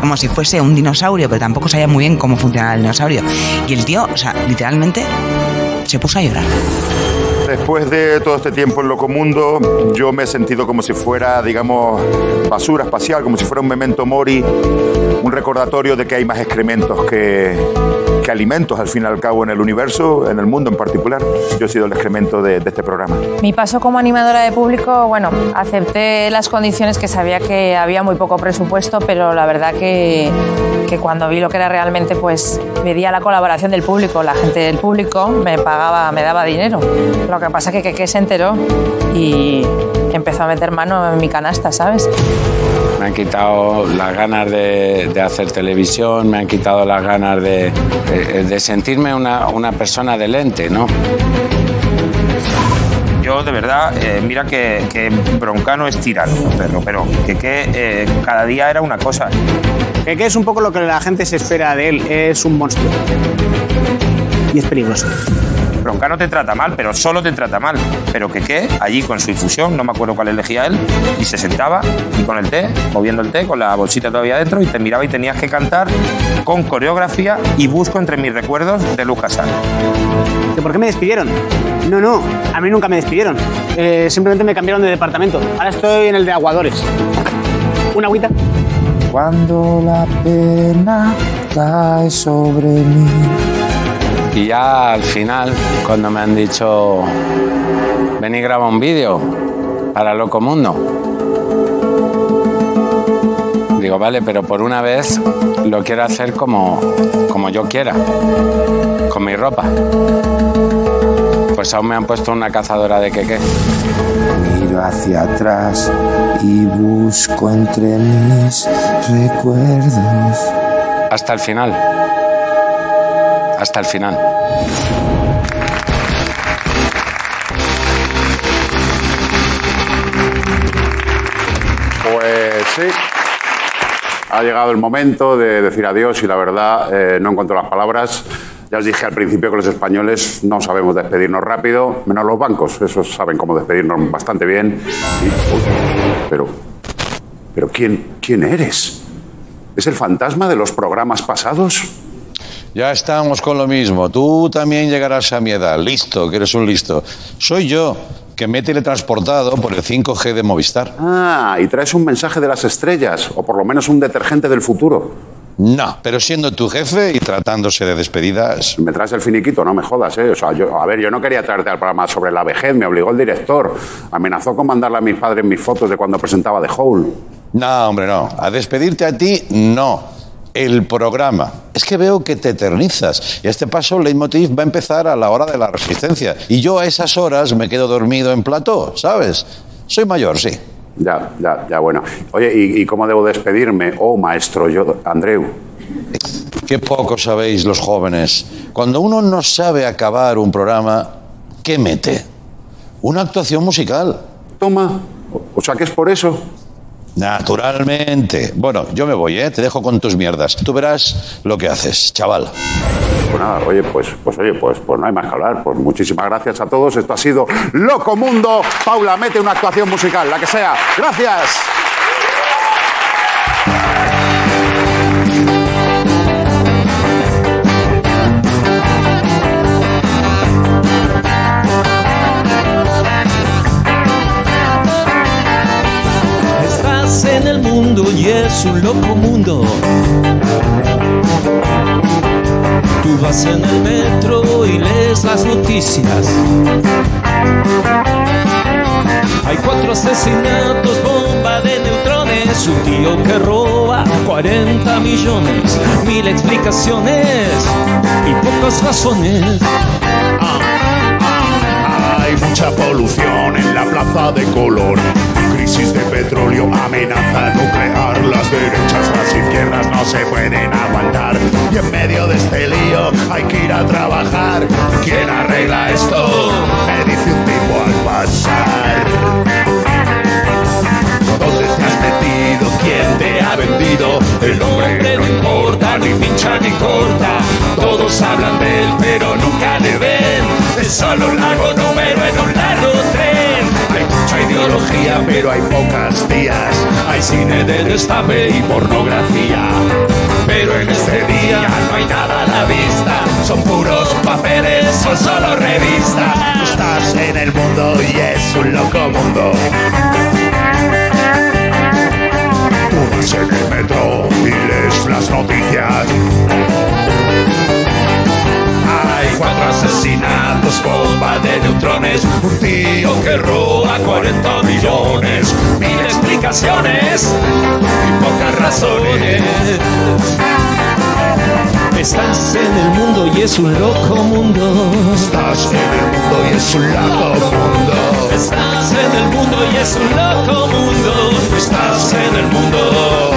Como si fuese un dinosaurio, pero tampoco sabía muy bien cómo funcionaba el dinosaurio. Y el tío, o sea, literalmente se puso a llorar. Después de todo este tiempo en Locomundo, yo me he sentido como si fuera, digamos, basura espacial, como si fuera un memento mori, un recordatorio de que hay más excrementos que, que alimentos, al fin y al cabo, en el universo, en el mundo en particular. Yo he sido el excremento de, de este programa. Mi paso como animadora de público, bueno, acepté las condiciones que sabía que había muy poco presupuesto, pero la verdad que, que cuando vi lo que era realmente, pues pedía la colaboración del público. La gente del público me pagaba, me daba dinero. Lo que pasa es que Keke se enteró y empezó a meter mano en mi canasta, ¿sabes? Me han quitado las ganas de, de hacer televisión, me han quitado las ganas de, de- de sentirme una, una persona de lente, ¿no? Yo, de verdad, eh, mira que, que Broncano es tirano, perro, pero que, que eh, cada día era una cosa. Que, que es un poco lo que la gente se espera de él, es un monstruo. Y es peligroso. Broncano te trata mal, pero solo te trata mal. Pero que qué, allí con su infusión, no me acuerdo cuál elegía él, y se sentaba y con el té, moviendo el té, con la bolsita todavía dentro, y te miraba y tenías que cantar con coreografía y busco entre mis recuerdos de Luz Casal. ¿Que ¿Por qué me despidieron? No, no, a mí nunca me despidieron. Eh, simplemente me cambiaron de departamento. Ahora estoy en el de aguadores. ¿Una agüita? Cuando la pena cae sobre mí. Y ya al final, cuando me han dicho, ven y graba un vídeo para Loco Mundo. Digo, vale, pero por una vez lo quiero hacer como, como yo quiera, con mi ropa. Pues aún me han puesto una cazadora de queque. Miro hacia atrás y busco entre mis recuerdos. Hasta el final. Hasta el final. Pues sí. Ha llegado el momento de decir adiós y la verdad eh, no encuentro las palabras. Ya os dije al principio que los españoles no sabemos despedirnos rápido, menos los bancos. Esos saben cómo despedirnos bastante bien. Pero, pero ¿quién, ¿quién eres? ¿Es el fantasma de los programas pasados? Ya estamos con lo mismo. Tú también llegarás a mi edad. Listo, que eres un listo. Soy yo, que me he teletransportado por el 5G de Movistar. Ah, y traes un mensaje de las estrellas, o por lo menos un detergente del futuro. No, pero siendo tu jefe y tratándose de despedidas. Me traes el finiquito, no me jodas, ¿eh? O sea, yo, a ver, yo no quería traerte al programa sobre la vejez, me obligó el director. Amenazó con mandarle a mis padres mis fotos de cuando presentaba The Hole. No, hombre, no. A despedirte a ti, no. El programa. Es que veo que te eternizas. Y a este paso, leitmotiv va a empezar a la hora de la resistencia. Y yo a esas horas me quedo dormido en plató, ¿sabes? Soy mayor, sí. Ya, ya, ya, bueno. Oye, ¿y, y cómo debo despedirme? Oh, maestro, yo, Andreu. Qué poco sabéis los jóvenes. Cuando uno no sabe acabar un programa, ¿qué mete? Una actuación musical. Toma. O sea, que es por eso. Naturalmente. Bueno, yo me voy, ¿eh? Te dejo con tus mierdas. Tú verás lo que haces, chaval. Pues nada, oye, pues, pues oye, pues, pues no hay más que hablar. Pues muchísimas gracias a todos. Esto ha sido Loco Mundo. Paula, mete una actuación musical, la que sea. Gracias. Y es un loco mundo. Tú vas en el metro y lees las noticias. Hay cuatro asesinatos, bomba de neutrones, un tío que roba 40 millones, mil explicaciones y pocas razones. Hay mucha polución en la plaza de color. Crisis de petróleo, amenaza nuclear. Las derechas, las izquierdas no se pueden aguantar. Y en medio de este lío hay que ir a trabajar. ¿Quién arregla esto? Me dice un tipo al pasar. ¿Dónde te has metido? ¿Quién te ha vendido? El hombre no importa, ni pincha ni corta. Todos hablan de él, pero nunca le ven. Es solo un largo número en un largo tren. Mucha ideología, pero hay pocas días. Hay cine de destape y pornografía. Pero en este día no hay nada a la vista. Son puros papeles, son solo revistas. Estás en el mundo y es un loco mundo. Asesinatos, bomba de neutrones, un tío que roba 40 millones, mil explicaciones y pocas razones. Estás en el mundo y es un loco mundo. Estás en el mundo y es un loco mundo. Estás en el mundo y es un loco mundo. Estás en el mundo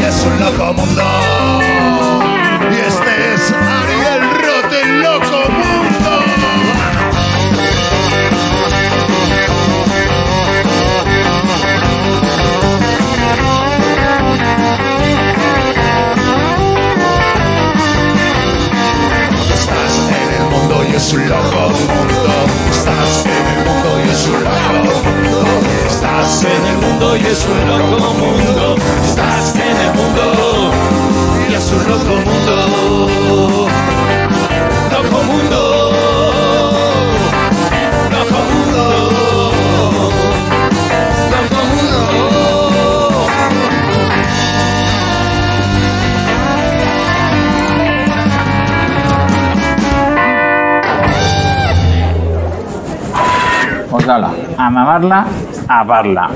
y es un loco mundo. Es un loco mundo. Estás en el mundo y es un loco mundo. Estás en el mundo y es un loco mundo. Estás en el mundo y es un loco mundo. Loco mundo. Pues ala, a a.